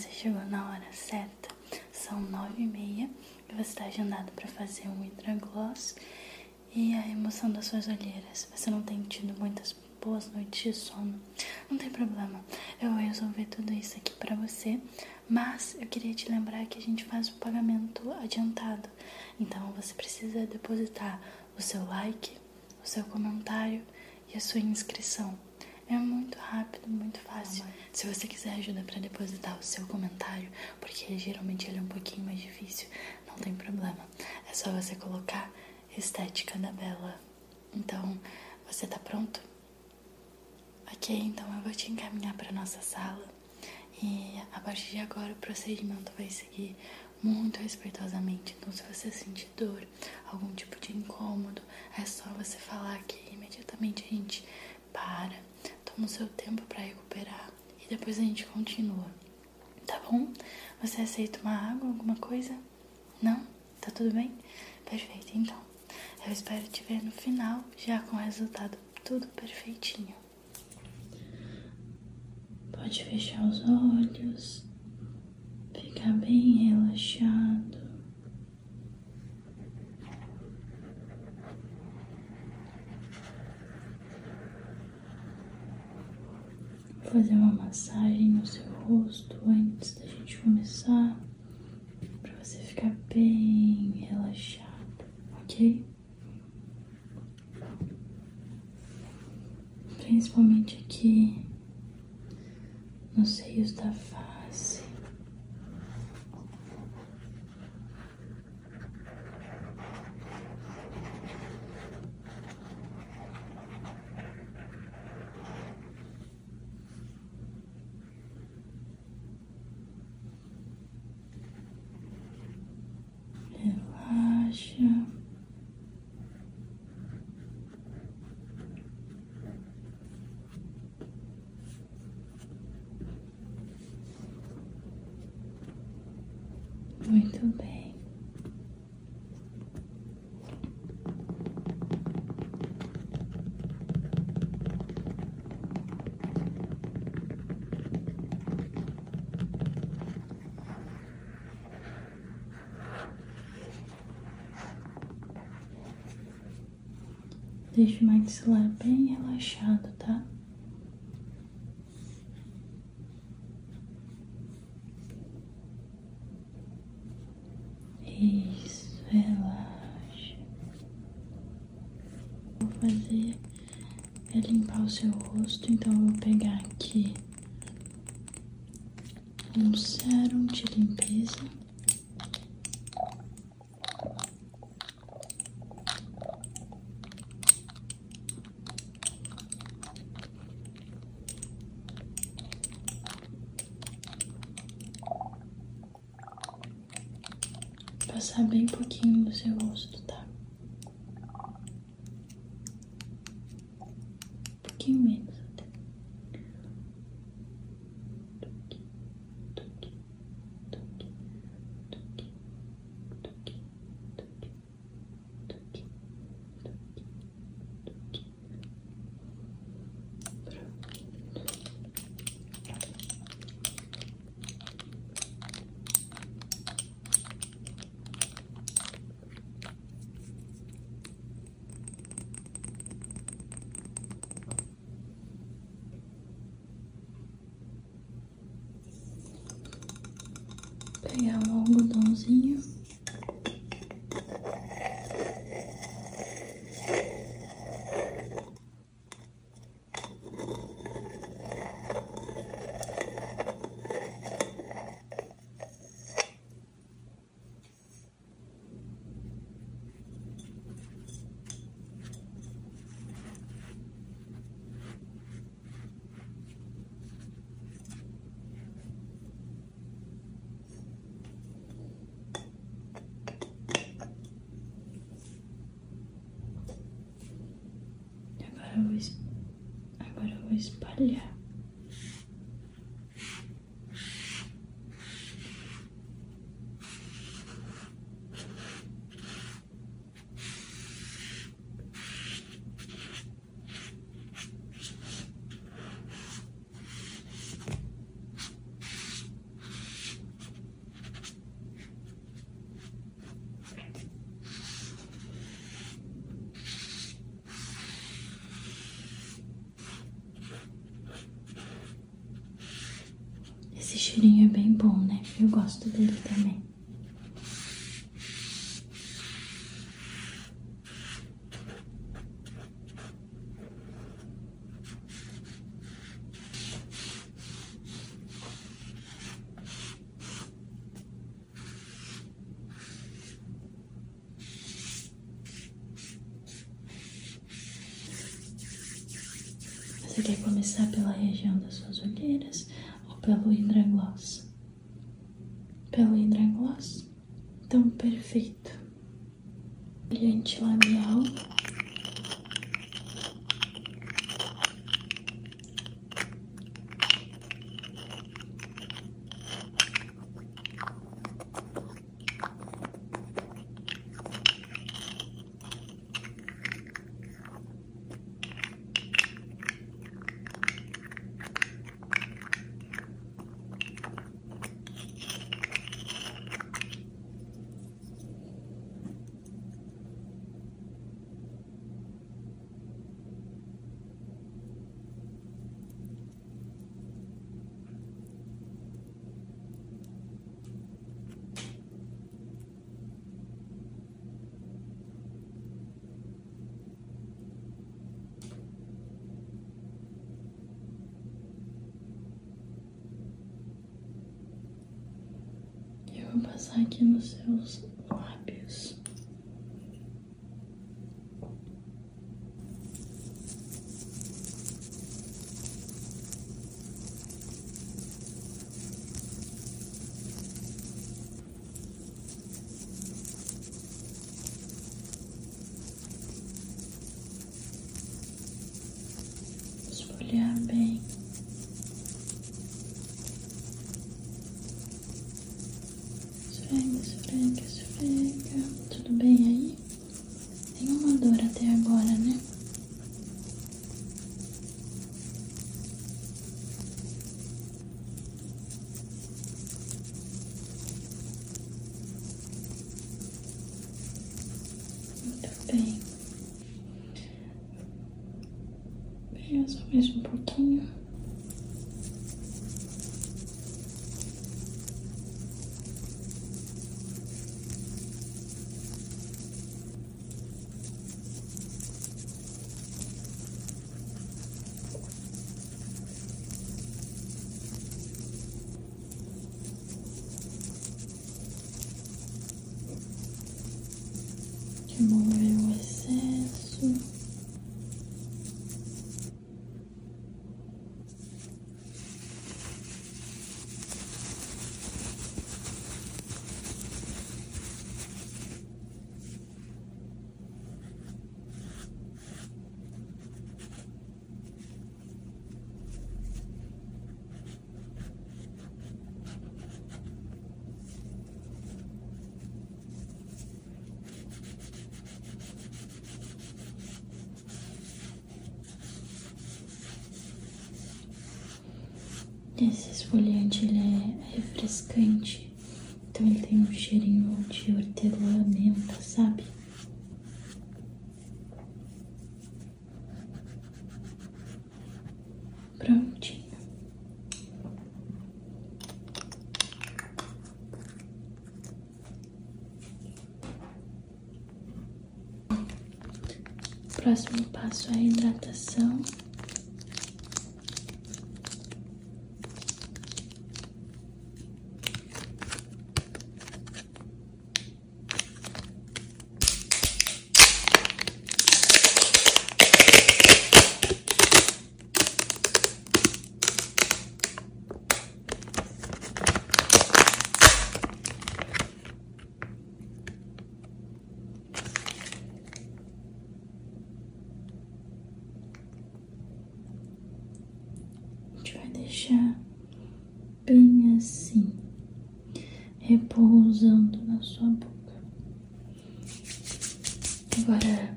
você chegou na hora certa. São nove e meia e você está agendado para fazer um hidrogloss e a remoção das suas olheiras. Você não tem tido muitas boas noites de sono. Não tem problema, eu vou resolver tudo isso aqui para você. Mas eu queria te lembrar que a gente faz o pagamento adiantado. Então você precisa depositar o seu like, o seu comentário e a sua inscrição. É muito rápido, muito fácil. Se você quiser ajuda para depositar o seu comentário, porque geralmente ele é um pouquinho mais difícil, não tem problema. É só você colocar Estética da Bela. Então, você tá pronto? Ok, então eu vou te encaminhar para nossa sala. E a partir de agora o procedimento vai seguir muito respeitosamente. Então, se você sentir dor, algum tipo de incômodo, é só você falar que imediatamente a gente para, toma o seu tempo para recuperar e depois a gente continua. Tá bom? Você aceita uma água, alguma coisa? Não? Tá tudo bem? Perfeito, então. Eu espero te ver no final, já com o resultado tudo perfeitinho. Pode fechar os olhos, ficar bem relaxado. Vou fazer uma massagem no seu rosto antes da gente começar, para você ficar bem relaxado, ok? principalmente aqui nos seios da face. Relaxa. Muito bem. Deixe o maxilar bem relaxado, tá? Isso, relaxa. Vou fazer é limpar o seu rosto, então eu vou pegar aqui um sérum de limpeza. human. Pegar um algodãozinho. из поля. Esse cheirinho é bem bom, né? Eu gosto dele também. Você quer começar pela região das suas olheiras pelo hidragloss? Pelo hidragloss? Então, perfeito. Brilhante labial. Vou passar aqui nos seus Esfrega, esfrega, esfrega. Tudo bem aí? Nenhuma dor até agora, né? Muito bem. Pega só mais um pouquinho. Remover o excesso. Esse esfoliante ele é refrescante, então ele tem um cheirinho de hortelã, menta, sabe? Prontinho. Próximo passo é a hidratação. A gente vai deixar bem assim, repousando na sua boca. Agora,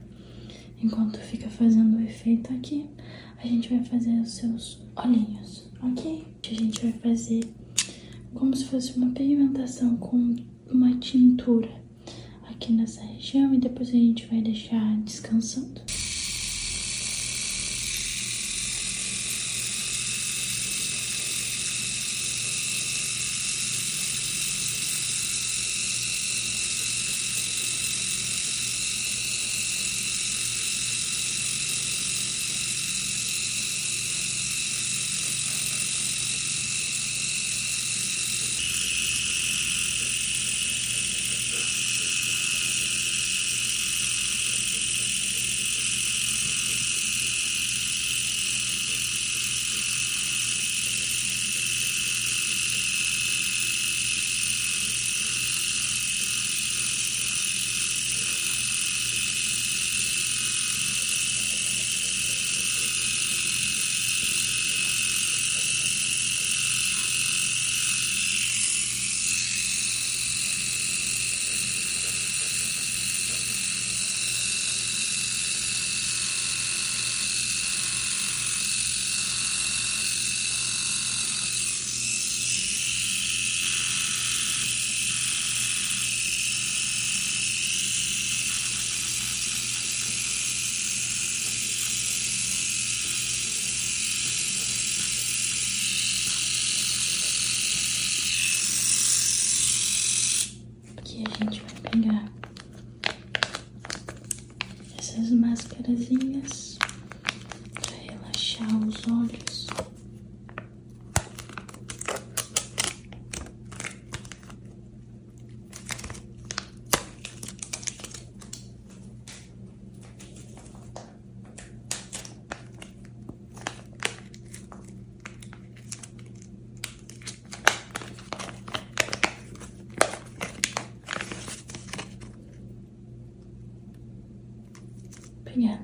enquanto fica fazendo o efeito aqui, a gente vai fazer os seus olhinhos, ok? A gente vai fazer como se fosse uma pigmentação com uma tintura aqui nessa região e depois a gente vai deixar descansando.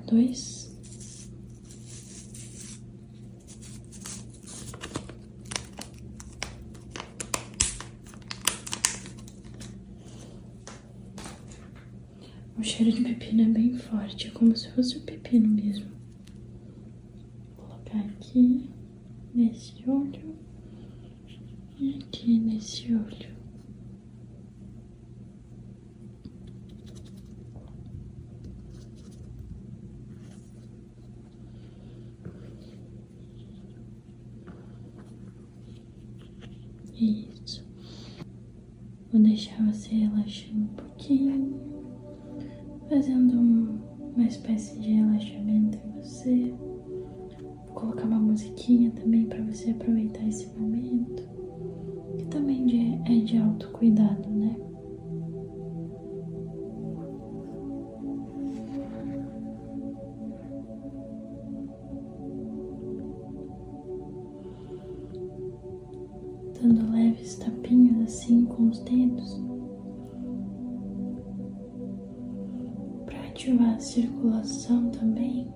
Dois. O cheiro de pepino é bem forte, é como se fosse o pepino mesmo. Vou colocar aqui nesse olho e aqui nesse olho. Isso. Vou deixar você relaxando um pouquinho, fazendo uma espécie de relaxamento em você. Vou colocar uma musiquinha também para você aproveitar esse momento, que também é de autocuidado, né? Com os dedos para ativar a circulação também.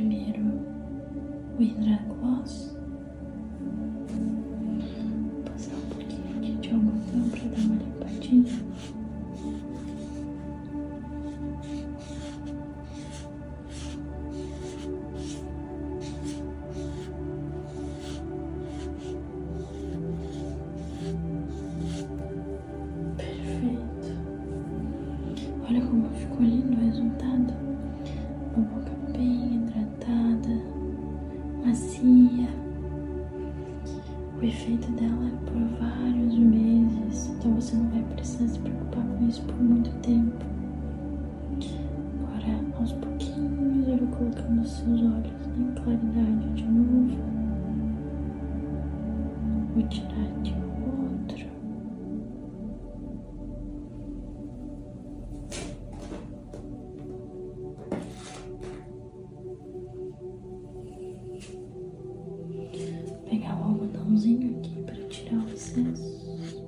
Primeiro o hidragloss. Macia. O efeito dela é por vários meses, então você não vai precisar se preocupar com isso por muito tempo. Agora, aos pouquinhos, eu vou colocando os seus olhos em claridade de novo. Vou tirar algodãozinho aqui para tirar o excesso.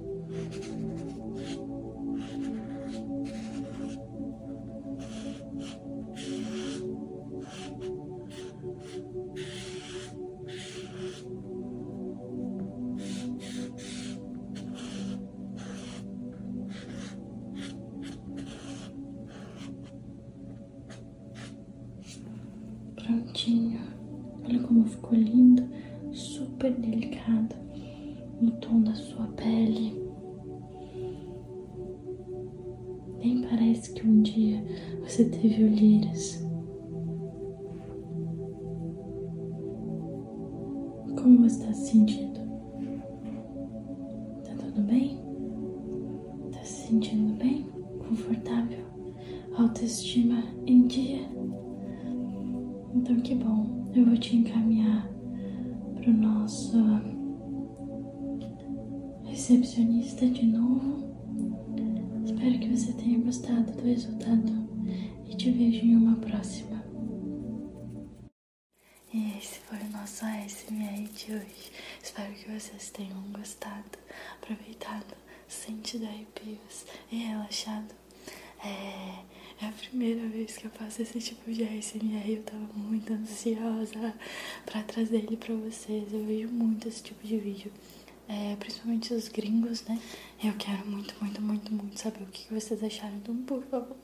Parece que um dia você teve olheiras. Te vejo em uma próxima. E esse foi o nosso ASMR de hoje. Espero que vocês tenham gostado, aproveitado, sentido arrepios e relaxado. É, É a primeira vez que eu faço esse tipo de ASMR. Eu tava muito ansiosa pra trazer ele pra vocês. Eu vejo muito esse tipo de vídeo é, principalmente os gringos, né? Eu quero muito, muito, muito, muito saber o que vocês acharam. Então, por favor,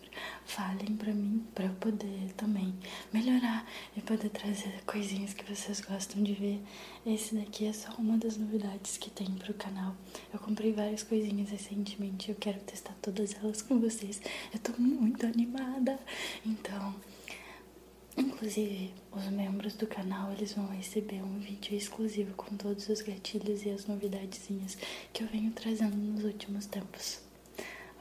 falem pra mim, pra eu poder também melhorar e poder trazer coisinhas que vocês gostam de ver. Esse daqui é só uma das novidades que tem pro canal. Eu comprei várias coisinhas recentemente, eu quero testar todas elas com vocês. Eu tô muito animada. Então, Inclusive, os membros do canal eles vão receber um vídeo exclusivo com todos os gatilhos e as novidadezinhas que eu venho trazendo nos últimos tempos.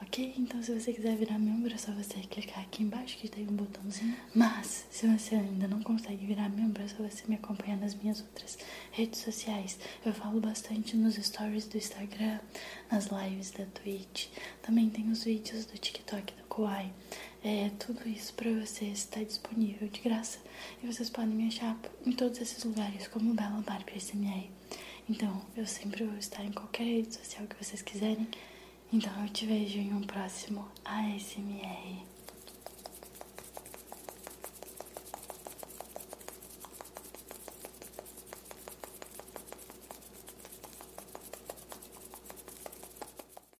Ok? Então, se você quiser virar membro, é só você clicar aqui embaixo que tem um botãozinho. Mas, se você ainda não consegue virar membro, é só você me acompanhar nas minhas outras redes sociais. Eu falo bastante nos stories do Instagram, nas lives da Twitch. Também tem os vídeos do TikTok do Kawaii. É, tudo isso para vocês está disponível de graça e vocês podem me achar em todos esses lugares como Bela Barbie SMR. Então, eu sempre vou estar em qualquer rede social que vocês quiserem. Então, eu te vejo em um próximo ASMR.